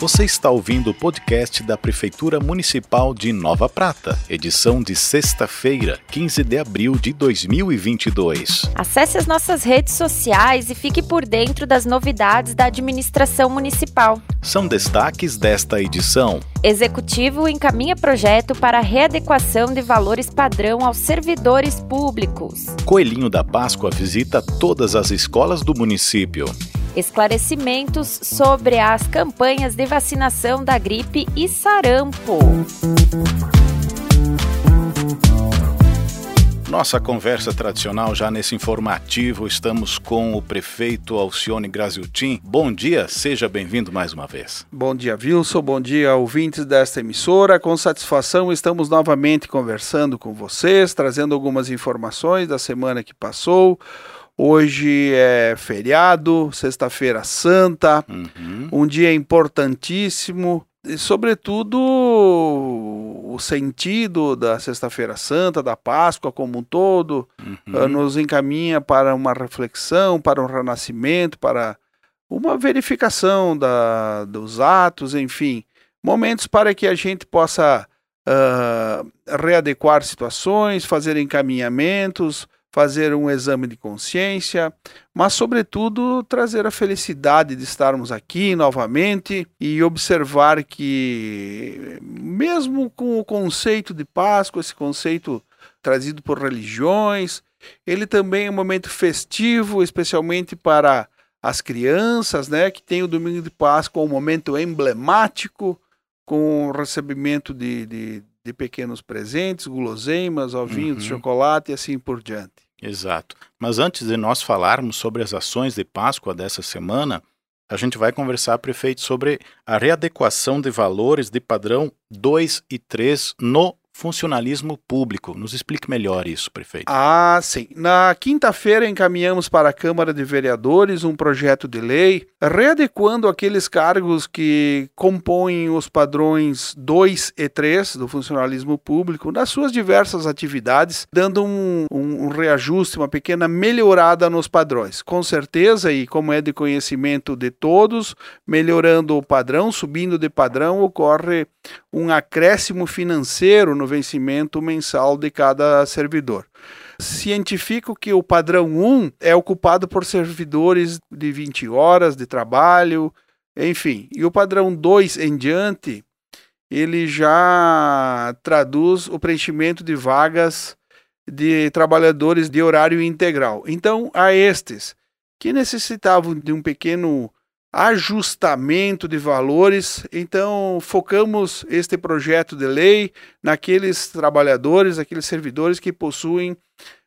Você está ouvindo o podcast da Prefeitura Municipal de Nova Prata, edição de sexta-feira, 15 de abril de 2022. Acesse as nossas redes sociais e fique por dentro das novidades da administração municipal. São destaques desta edição. Executivo encaminha projeto para readequação de valores padrão aos servidores públicos. Coelhinho da Páscoa visita todas as escolas do município esclarecimentos sobre as campanhas de vacinação da gripe e sarampo. Nossa conversa tradicional já nesse informativo, estamos com o prefeito Alcione Graziotin. Bom dia, seja bem-vindo mais uma vez. Bom dia, Wilson, bom dia, ouvintes desta emissora. Com satisfação estamos novamente conversando com vocês, trazendo algumas informações da semana que passou. Hoje é feriado, Sexta-feira Santa, uhum. um dia importantíssimo, e, sobretudo o sentido da Sexta-feira Santa, da Páscoa como um todo, uhum. uh, nos encaminha para uma reflexão, para um renascimento, para uma verificação da, dos atos, enfim, momentos para que a gente possa uh, readequar situações, fazer encaminhamentos fazer um exame de consciência, mas, sobretudo, trazer a felicidade de estarmos aqui novamente e observar que, mesmo com o conceito de Páscoa, esse conceito trazido por religiões, ele também é um momento festivo, especialmente para as crianças, né, que tem o domingo de Páscoa um momento emblemático, com o recebimento de, de de pequenos presentes, guloseimas, ovinhos uhum. de chocolate e assim por diante. Exato. Mas antes de nós falarmos sobre as ações de Páscoa dessa semana, a gente vai conversar, prefeito, sobre a readequação de valores de padrão 2 e 3 no funcionalismo público. Nos explique melhor isso, prefeito. Ah, sim. Na quinta-feira encaminhamos para a Câmara de Vereadores um projeto de lei readequando aqueles cargos que compõem os padrões 2 e 3 do funcionalismo público nas suas diversas atividades, dando um, um, um reajuste, uma pequena melhorada nos padrões. Com certeza, e como é de conhecimento de todos, melhorando o padrão, subindo de padrão, ocorre um acréscimo financeiro no vencimento mensal de cada servidor. Cientifico que o padrão 1 é ocupado por servidores de 20 horas de trabalho, enfim. E o padrão 2 em diante, ele já traduz o preenchimento de vagas de trabalhadores de horário integral. Então, a estes que necessitavam de um pequeno ajustamento de valores. Então, focamos este projeto de lei naqueles trabalhadores, aqueles servidores que possuem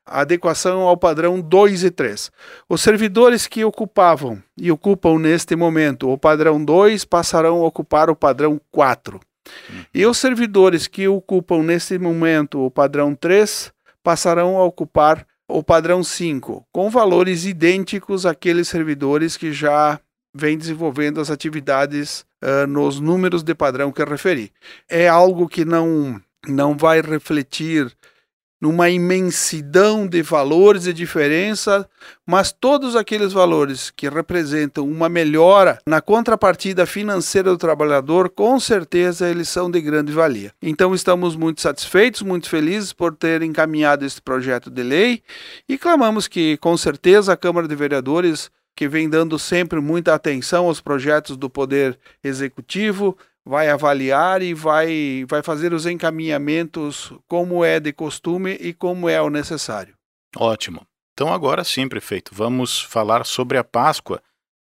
adequação ao padrão 2 e 3. Os servidores que ocupavam e ocupam neste momento o padrão 2 passarão a ocupar o padrão 4. Uhum. E os servidores que ocupam neste momento o padrão 3 passarão a ocupar o padrão 5, com valores idênticos àqueles servidores que já vem desenvolvendo as atividades uh, nos números de padrão que eu referi. É algo que não, não vai refletir numa imensidão de valores e diferença, mas todos aqueles valores que representam uma melhora na contrapartida financeira do trabalhador, com certeza eles são de grande valia. Então estamos muito satisfeitos, muito felizes por ter encaminhado este projeto de lei e clamamos que, com certeza, a Câmara de Vereadores que vem dando sempre muita atenção aos projetos do Poder Executivo, vai avaliar e vai, vai fazer os encaminhamentos como é de costume e como é o necessário. Ótimo. Então, agora sim, prefeito, vamos falar sobre a Páscoa,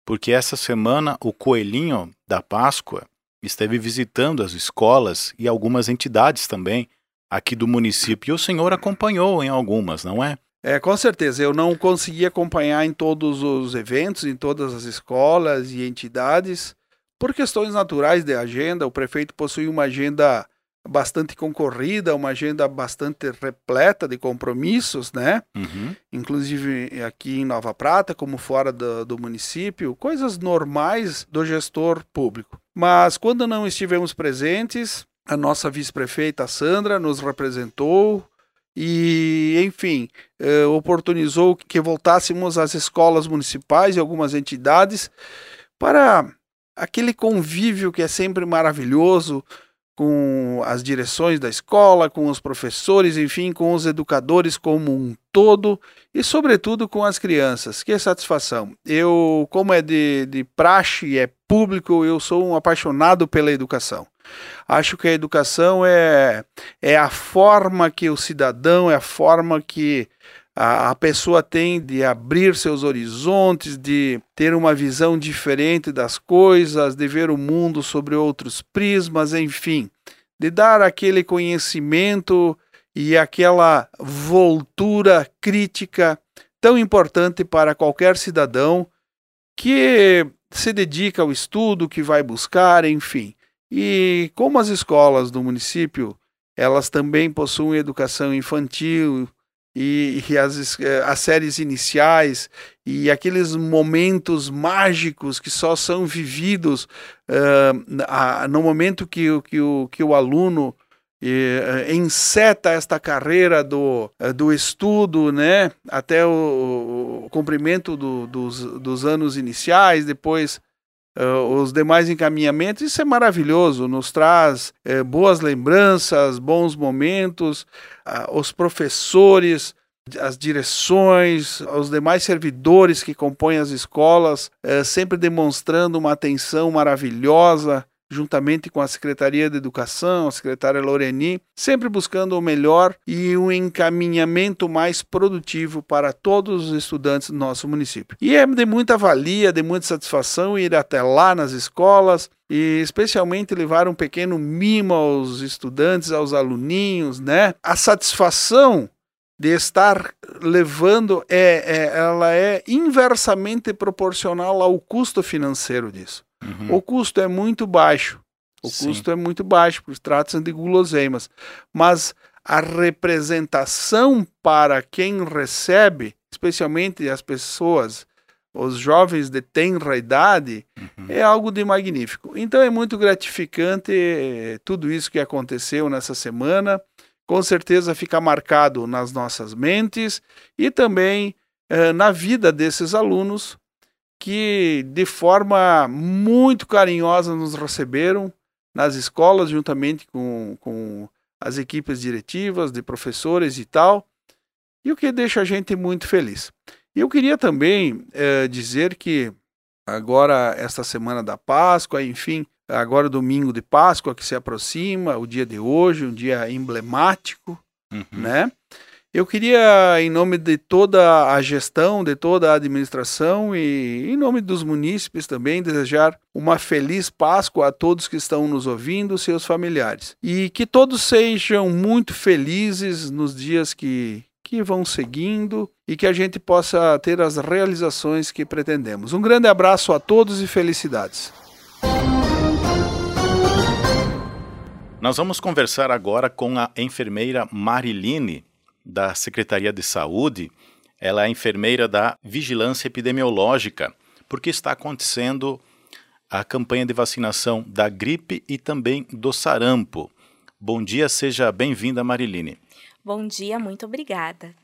porque essa semana o Coelhinho da Páscoa esteve visitando as escolas e algumas entidades também aqui do município. E o senhor acompanhou em algumas, não é? É, com certeza. Eu não consegui acompanhar em todos os eventos, em todas as escolas e entidades, por questões naturais de agenda. O prefeito possui uma agenda bastante concorrida, uma agenda bastante repleta de compromissos, né? Uhum. Inclusive aqui em Nova Prata, como fora do, do município, coisas normais do gestor público. Mas quando não estivemos presentes, a nossa vice-prefeita Sandra nos representou, e, enfim, eh, oportunizou que voltássemos às escolas municipais e algumas entidades para aquele convívio que é sempre maravilhoso com as direções da escola, com os professores, enfim, com os educadores como um todo e, sobretudo, com as crianças. Que satisfação! Eu, como é de, de praxe é público, eu sou um apaixonado pela educação. Acho que a educação é, é a forma que o cidadão, é a forma que a, a pessoa tem de abrir seus horizontes, de ter uma visão diferente das coisas, de ver o mundo sobre outros prismas, enfim, de dar aquele conhecimento e aquela voltura crítica tão importante para qualquer cidadão que se dedica ao estudo, que vai buscar, enfim. E como as escolas do município, elas também possuem educação infantil, e, e as, eh, as séries iniciais e aqueles momentos mágicos que só são vividos uh, a, no momento que, que, o, que o aluno uh, enceta esta carreira do, uh, do estudo, né, até o, o cumprimento do, dos, dos anos iniciais, depois Uh, os demais encaminhamentos, isso é maravilhoso, nos traz uh, boas lembranças, bons momentos, uh, os professores, as direções, os demais servidores que compõem as escolas, eh, sempre demonstrando uma atenção maravilhosa juntamente com a Secretaria de Educação, a secretária Loreni, sempre buscando o melhor e um encaminhamento mais produtivo para todos os estudantes do nosso município. E é de muita valia, de muita satisfação ir até lá nas escolas e especialmente levar um pequeno mimo aos estudantes, aos aluninhos, né? A satisfação de estar levando é, é, ela é inversamente proporcional ao custo financeiro disso. Uhum. O custo é muito baixo. O Sim. custo é muito baixo, porque trata-se de guloseimas. Mas a representação para quem recebe, especialmente as pessoas, os jovens de tenra idade, uhum. é algo de magnífico. Então é muito gratificante eh, tudo isso que aconteceu nessa semana. Com certeza fica marcado nas nossas mentes e também eh, na vida desses alunos que de forma muito carinhosa nos receberam nas escolas, juntamente com, com as equipes diretivas, de professores e tal, e o que deixa a gente muito feliz. E eu queria também é, dizer que agora, esta semana da Páscoa, enfim, agora domingo de Páscoa que se aproxima, o dia de hoje, um dia emblemático, uhum. né? Eu queria, em nome de toda a gestão, de toda a administração e em nome dos munícipes também, desejar uma feliz Páscoa a todos que estão nos ouvindo, seus familiares. E que todos sejam muito felizes nos dias que, que vão seguindo e que a gente possa ter as realizações que pretendemos. Um grande abraço a todos e felicidades. Nós vamos conversar agora com a enfermeira Mariline da Secretaria de Saúde, ela é enfermeira da Vigilância Epidemiológica, porque está acontecendo a campanha de vacinação da gripe e também do sarampo. Bom dia, seja bem-vinda, Mariline. Bom dia, muito obrigada.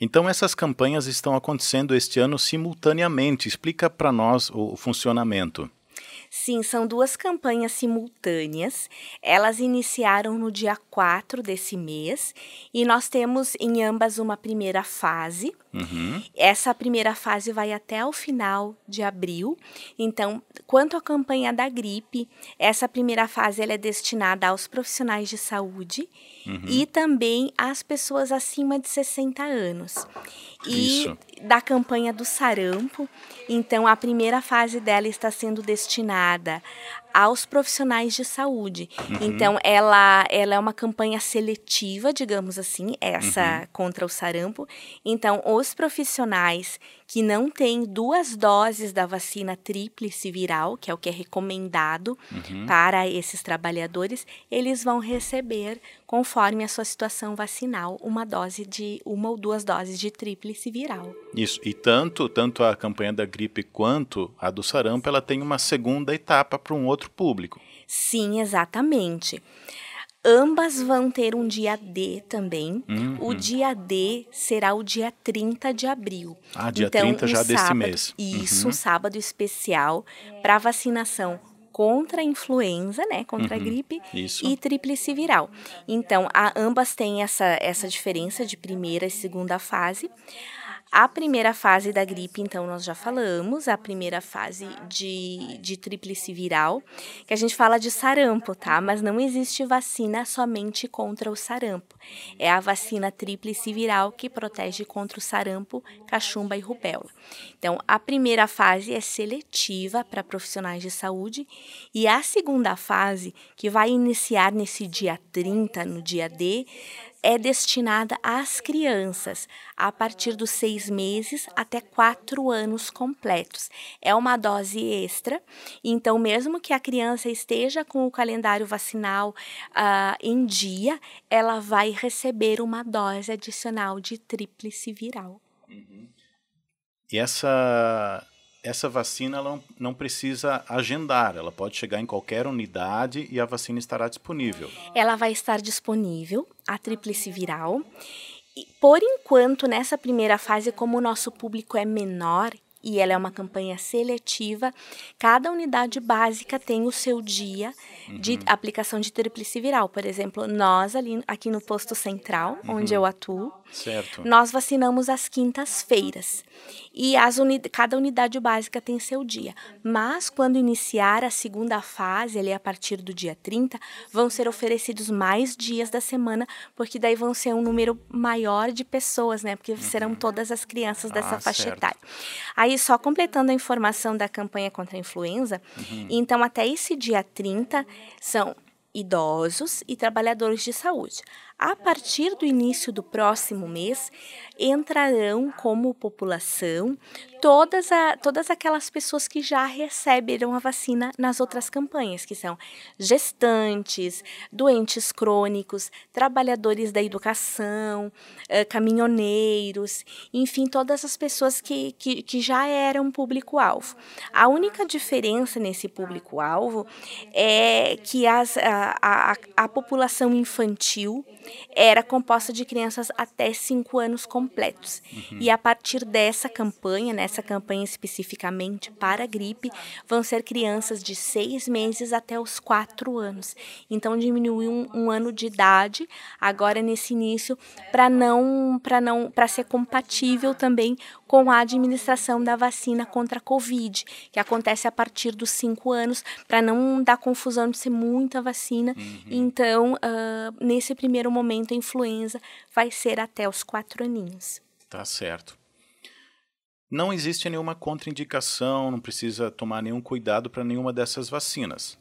Então, essas campanhas estão acontecendo este ano simultaneamente. Explica para nós o funcionamento. Sim, são duas campanhas simultâneas. Elas iniciaram no dia 4 desse mês e nós temos em ambas uma primeira fase. Uhum. Essa primeira fase vai até o final de abril. Então, quanto à campanha da gripe, essa primeira fase ela é destinada aos profissionais de saúde uhum. e também às pessoas acima de 60 anos. E Isso. da campanha do sarampo, então a primeira fase dela está sendo destinada aos profissionais de saúde. Uhum. Então, ela, ela é uma campanha seletiva, digamos assim, essa uhum. contra o sarampo. Então, os profissionais que não têm duas doses da vacina tríplice viral, que é o que é recomendado uhum. para esses trabalhadores, eles vão receber, conforme a sua situação vacinal, uma dose de uma ou duas doses de tríplice viral. Isso. E tanto, tanto a campanha da gripe quanto a do sarampo, ela tem uma segunda etapa para um outro outro público. Sim, exatamente. Ambas vão ter um dia D também. Uhum. O dia D será o dia 30 de abril. Ah, dia então, 30 já um desse sábado, mês. Isso, uhum. um sábado especial para vacinação contra a influenza, né, contra uhum, a gripe isso. e tríplice viral. Então, a, ambas têm essa, essa diferença de primeira e segunda fase. A primeira fase da gripe, então, nós já falamos, a primeira fase de, de tríplice viral, que a gente fala de sarampo, tá? Mas não existe vacina somente contra o sarampo. É a vacina tríplice viral que protege contra o sarampo, cachumba e rubéola. Então, a primeira fase é seletiva para profissionais de saúde e a segunda fase, que vai iniciar nesse dia 30, no dia D, é destinada às crianças a partir dos seis meses até quatro anos completos. É uma dose extra, então, mesmo que a criança esteja com o calendário vacinal uh, em dia, ela vai receber uma dose adicional de tríplice viral. Uhum. E essa essa vacina ela não, precisa agendar, ela pode chegar em qualquer unidade e a vacina estará disponível. Ela vai estar disponível, a tríplice viral. E, por enquanto, nessa primeira fase, como o nosso público é menor e ela é uma campanha seletiva, cada unidade básica tem o seu dia uhum. de aplicação de tríplice viral. Por exemplo, nós ali aqui no posto central, uhum. onde eu atuo, certo. nós vacinamos às quintas-feiras e as uni cada unidade básica tem seu dia. Mas quando iniciar a segunda fase, ali a partir do dia 30, vão ser oferecidos mais dias da semana, porque daí vão ser um número maior de pessoas, né? Porque serão uhum. todas as crianças dessa ah, faixa certo. etária. Aí, só completando a informação da campanha contra a influenza, uhum. então até esse dia 30 são idosos e trabalhadores de saúde. A partir do início do próximo mês, entrarão como população todas, a, todas aquelas pessoas que já receberam a vacina nas outras campanhas, que são gestantes, doentes crônicos, trabalhadores da educação, eh, caminhoneiros, enfim, todas as pessoas que, que, que já eram público-alvo. A única diferença nesse público-alvo é que as, a, a, a população infantil era composta de crianças até 5 anos completos. Uhum. E a partir dessa campanha, nessa campanha especificamente para a gripe, vão ser crianças de 6 meses até os 4 anos. Então diminuiu um, um ano de idade agora nesse início para não para não para ser compatível também com a administração da vacina contra a Covid, que acontece a partir dos 5 anos, para não dar confusão de ser muita vacina. Uhum. Então, uh, nesse primeiro momento, a influenza vai ser até os 4 aninhos. Tá certo. Não existe nenhuma contraindicação, não precisa tomar nenhum cuidado para nenhuma dessas vacinas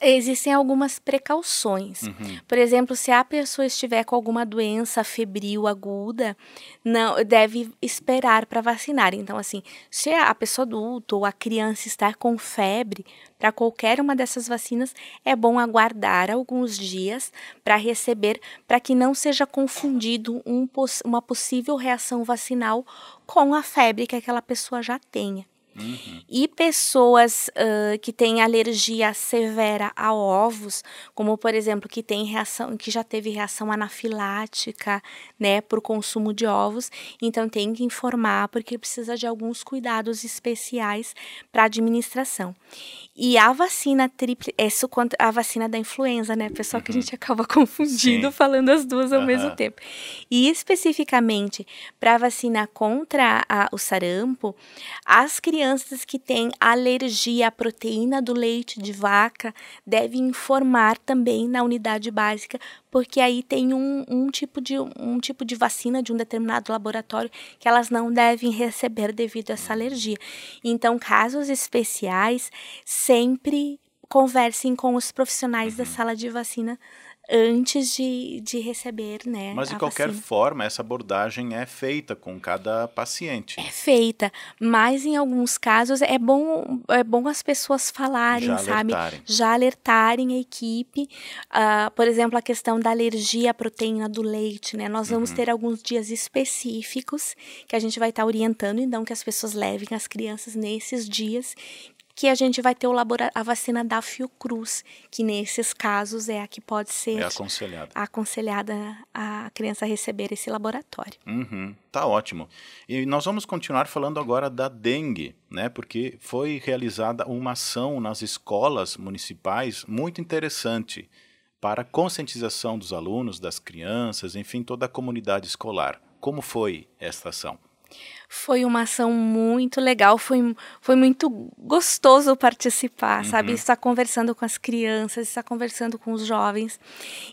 existem algumas precauções. Uhum. Por exemplo, se a pessoa estiver com alguma doença febril aguda, não deve esperar para vacinar. Então, assim, se a pessoa adulta ou a criança está com febre, para qualquer uma dessas vacinas, é bom aguardar alguns dias para receber, para que não seja confundido um, uma possível reação vacinal com a febre que aquela pessoa já tenha. Uhum. E pessoas uh, que têm alergia severa a ovos, como por exemplo, que tem reação, que já teve reação anafilática, né, por consumo de ovos, então tem que informar porque precisa de alguns cuidados especiais para administração. E a vacina triple, isso a vacina da influenza, né, pessoal, uhum. que a uhum. gente acaba confundindo Sim. falando as duas ao uhum. mesmo tempo. E especificamente para a vacina contra a, o sarampo, as crianças que têm alergia à proteína do leite de vaca devem informar também na unidade básica porque aí tem um, um, tipo de, um tipo de vacina de um determinado laboratório que elas não devem receber devido a essa alergia. Então, casos especiais, sempre conversem com os profissionais uhum. da sala de vacina antes de, de receber, né? Mas de qualquer vacina. forma, essa abordagem é feita com cada paciente. É feita, mas em alguns casos é bom, é bom as pessoas falarem, Já sabe? Alertarem. Já alertarem a equipe. Uh, por exemplo, a questão da alergia à proteína do leite, né? Nós vamos uhum. ter alguns dias específicos que a gente vai estar tá orientando, então, que as pessoas levem as crianças nesses dias que a gente vai ter o a vacina da Fiocruz, que nesses casos é a que pode ser é aconselhada. aconselhada a criança receber esse laboratório. Uhum, tá ótimo. E nós vamos continuar falando agora da dengue, né? Porque foi realizada uma ação nas escolas municipais muito interessante para a conscientização dos alunos, das crianças, enfim, toda a comunidade escolar. Como foi esta ação? Foi uma ação muito legal, foi, foi muito gostoso participar, uhum. sabe? Estar conversando com as crianças, estar conversando com os jovens.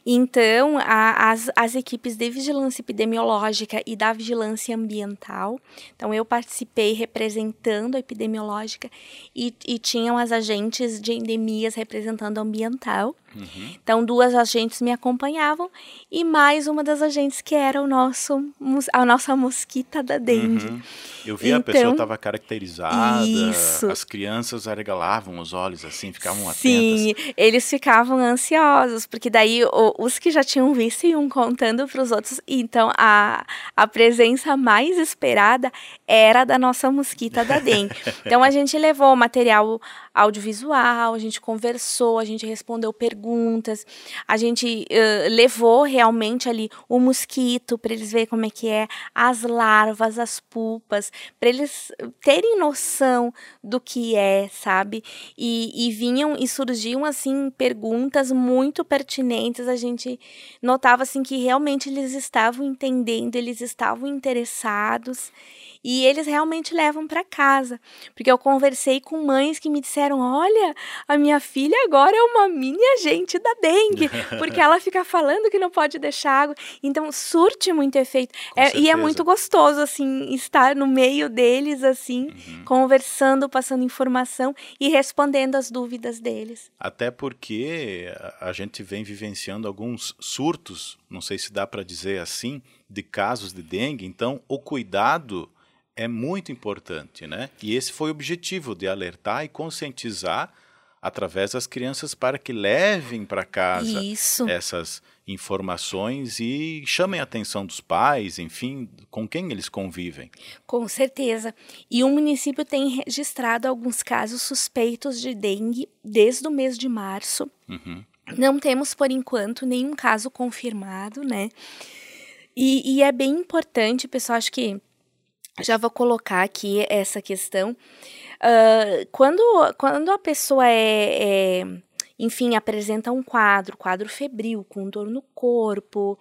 Então, a, as, as equipes de vigilância epidemiológica e da vigilância ambiental, então eu participei representando a epidemiológica e, e tinham as agentes de endemias representando a ambiental. Uhum. Então, duas agentes me acompanhavam e mais uma das agentes que era o nosso, a nossa mosquita da dengue. Uhum. Eu vi então, a pessoa estava então, caracterizada, isso. as crianças arregalavam os olhos assim, ficavam atentas. Sim, eles ficavam ansiosos, porque daí os que já tinham visto iam contando para os outros. Então, a, a presença mais esperada era da nossa mosquita da dengue. então, a gente levou material audiovisual, a gente conversou, a gente respondeu perguntas, a gente uh, levou realmente ali o mosquito para eles verem como é que é, as larvas, as pulpas, para eles terem noção do que é, sabe? E, e vinham e surgiam assim perguntas muito pertinentes, a gente notava assim que realmente eles estavam entendendo, eles estavam interessados e eles realmente levam para casa. Porque eu conversei com mães que me disseram: olha, a minha filha agora é uma mini agente da dengue, porque ela fica falando que não pode deixar água. Então surte muito efeito. É, e é muito gostoso, assim, estar no meio deles, assim, uhum. conversando, passando informação e respondendo as dúvidas deles. Até porque a gente vem vivenciando alguns surtos, não sei se dá para dizer assim, de casos de dengue. Então, o cuidado é muito importante, né? E esse foi o objetivo de alertar e conscientizar através das crianças para que levem para casa Isso. essas informações e chamem a atenção dos pais, enfim, com quem eles convivem. Com certeza. E o município tem registrado alguns casos suspeitos de dengue desde o mês de março. Uhum. Não temos, por enquanto, nenhum caso confirmado, né? E, e é bem importante, pessoal, acho que já vou colocar aqui essa questão. Uh, quando, quando a pessoa é, é, enfim, apresenta um quadro, quadro febril, com dor no corpo,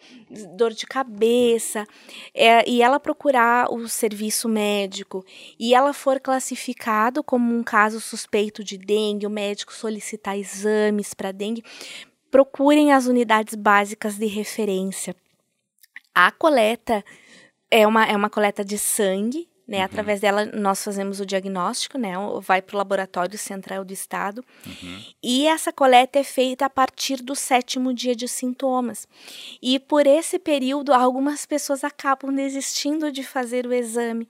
dor de cabeça, é, e ela procurar o serviço médico e ela for classificado como um caso suspeito de dengue, o médico solicitar exames para dengue, procurem as unidades básicas de referência. A coleta é uma, é uma coleta de sangue, né? Uhum. Através dela nós fazemos o diagnóstico, né? Vai para o laboratório central do estado. Uhum. E essa coleta é feita a partir do sétimo dia de sintomas. E por esse período, algumas pessoas acabam desistindo de fazer o exame.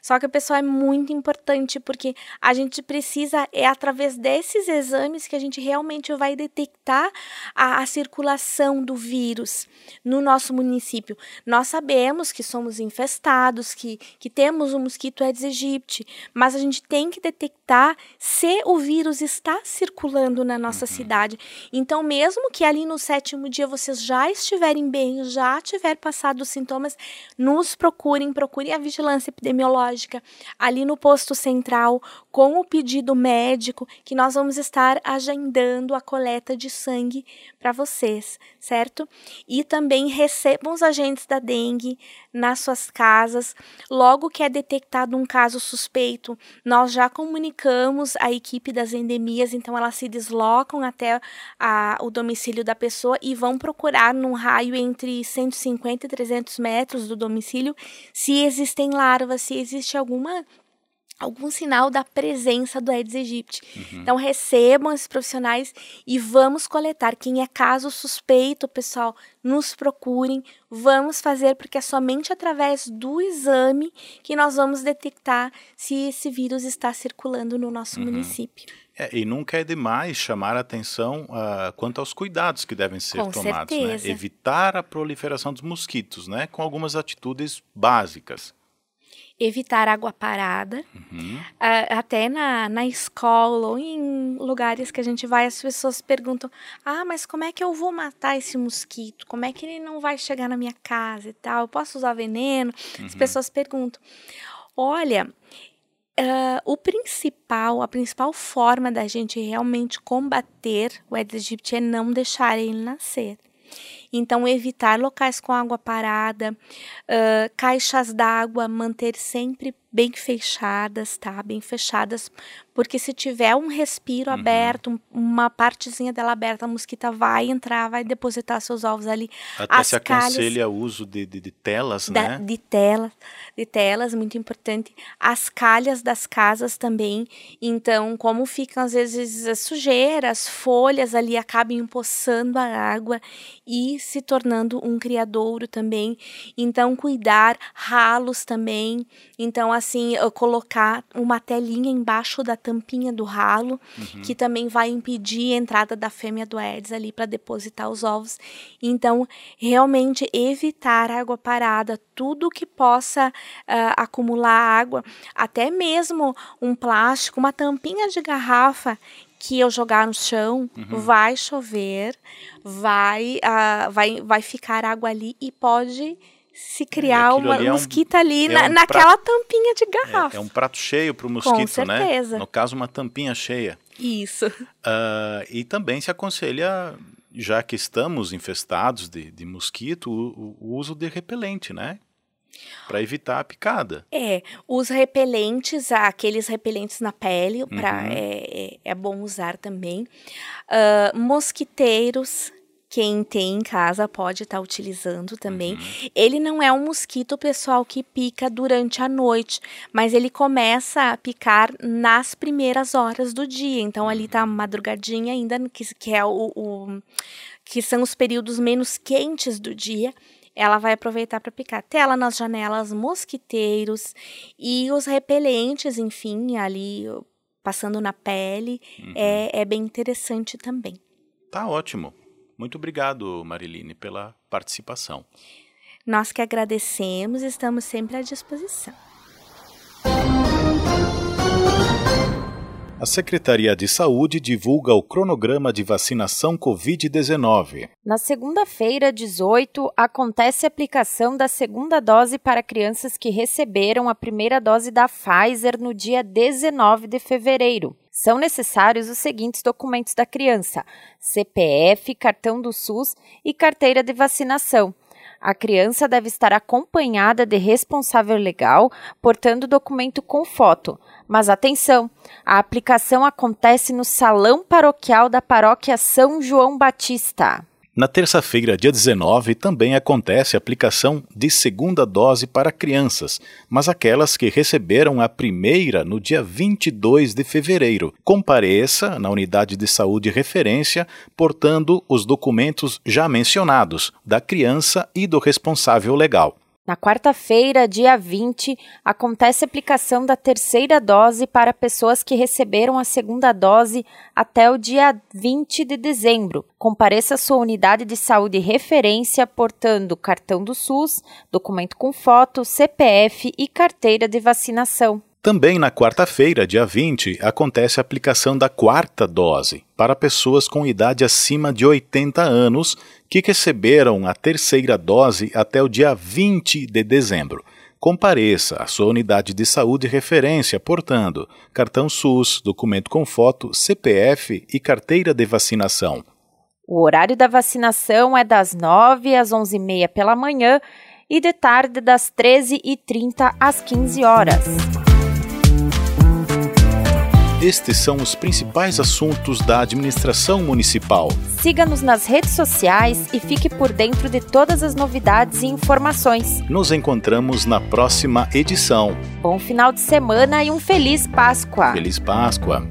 Só que a pessoa é muito importante porque a gente precisa, é através desses exames que a gente realmente vai detectar a, a circulação do vírus no nosso município. Nós sabemos que somos infestados, que, que temos o mosquito Aedes aegypti, mas a gente tem que detectar se o vírus está circulando na nossa uhum. cidade. Então, mesmo que ali no sétimo dia vocês já estiverem bem, já tiver passado os sintomas, nos procurem, procurem a vigilância epidemiológica ali no posto central com o pedido médico que nós vamos estar agendando a coleta de sangue para vocês, certo? E também recebam os agentes da dengue nas suas casas. Logo que é detectado um caso suspeito, nós já comunicamos a equipe das endemias, então elas se deslocam até a, o domicílio da pessoa e vão procurar num raio entre 150 e 300 metros do domicílio se existem larvas, se existe alguma algum sinal da presença do Aedes aegypti. Uhum. Então recebam esses profissionais e vamos coletar. Quem é caso suspeito, pessoal, nos procurem. Vamos fazer porque é somente através do exame que nós vamos detectar se esse vírus está circulando no nosso uhum. município. É, e nunca é demais chamar a atenção uh, quanto aos cuidados que devem ser com tomados. Né? Evitar a proliferação dos mosquitos, né? com algumas atitudes básicas. Evitar água parada. Uhum. Uh, até na, na escola ou em lugares que a gente vai, as pessoas perguntam: ah, mas como é que eu vou matar esse mosquito? Como é que ele não vai chegar na minha casa e tal? Eu posso usar veneno? Uhum. As pessoas perguntam. Olha, Uh, o principal, a principal forma da gente realmente combater o Aedes aegypti é não deixar ele nascer. Então, evitar locais com água parada, uh, caixas d'água, manter sempre bem fechadas, tá? Bem fechadas, porque se tiver um respiro uhum. aberto, uma partezinha dela aberta, a mosquita vai entrar, vai depositar seus ovos ali. Até As se aconselha o uso de, de, de telas, da, né? De telas, de telas, muito importante. As calhas das casas também. Então, como ficam às vezes as sujeiras, folhas ali acabam empoçando a água e se tornando um criadouro também. Então, cuidar, ralos também. Então, assim, colocar uma telinha embaixo da tampinha do ralo, uhum. que também vai impedir a entrada da fêmea do Aedes ali para depositar os ovos. Então, realmente evitar água parada, tudo que possa uh, acumular água, até mesmo um plástico, uma tampinha de garrafa que eu jogar no chão, uhum. vai chover, vai, uh, vai, vai ficar água ali e pode se é, criar uma ali é mosquita um, ali é na, um naquela prato, tampinha de garrafa. É, é um prato cheio para o mosquito, né? No caso, uma tampinha cheia. Isso. Uh, e também se aconselha, já que estamos infestados de, de mosquito, o, o uso de repelente, né? Para evitar a picada. É, os repelentes, aqueles repelentes na pele, pra, uhum. é, é, é, bom usar também. Uh, mosquiteiros, quem tem em casa pode estar tá utilizando também. Uhum. Ele não é um mosquito, pessoal, que pica durante a noite, mas ele começa a picar nas primeiras horas do dia. Então ali tá a uhum. madrugadinha ainda, que, que é o, o que são os períodos menos quentes do dia ela vai aproveitar para picar tela nas janelas, mosquiteiros e os repelentes, enfim, ali passando na pele, uhum. é, é bem interessante também. Tá ótimo. Muito obrigado, Mariline, pela participação. Nós que agradecemos, estamos sempre à disposição. A Secretaria de Saúde divulga o cronograma de vacinação Covid-19. Na segunda-feira, 18, acontece a aplicação da segunda dose para crianças que receberam a primeira dose da Pfizer no dia 19 de fevereiro. São necessários os seguintes documentos da criança: CPF, cartão do SUS e carteira de vacinação. A criança deve estar acompanhada de responsável legal, portando documento com foto. Mas atenção, a aplicação acontece no salão paroquial da paróquia São João Batista. Na terça-feira, dia 19, também acontece a aplicação de segunda dose para crianças, mas aquelas que receberam a primeira no dia 22 de fevereiro. Compareça na unidade de saúde referência, portando os documentos já mencionados, da criança e do responsável legal. Na quarta-feira, dia 20, acontece a aplicação da terceira dose para pessoas que receberam a segunda dose até o dia 20 de dezembro. Compareça à sua unidade de saúde referência portando cartão do SUS, documento com foto, CPF e carteira de vacinação. Também na quarta-feira, dia 20, acontece a aplicação da quarta dose para pessoas com idade acima de 80 anos que receberam a terceira dose até o dia 20 de dezembro. Compareça à sua unidade de saúde referência portando cartão SUS, documento com foto, CPF e carteira de vacinação. O horário da vacinação é das 9 às 11h30 pela manhã e de tarde das 13h30 às 15 horas. Estes são os principais assuntos da administração municipal. Siga-nos nas redes sociais e fique por dentro de todas as novidades e informações. Nos encontramos na próxima edição. Bom final de semana e um feliz Páscoa. Feliz Páscoa.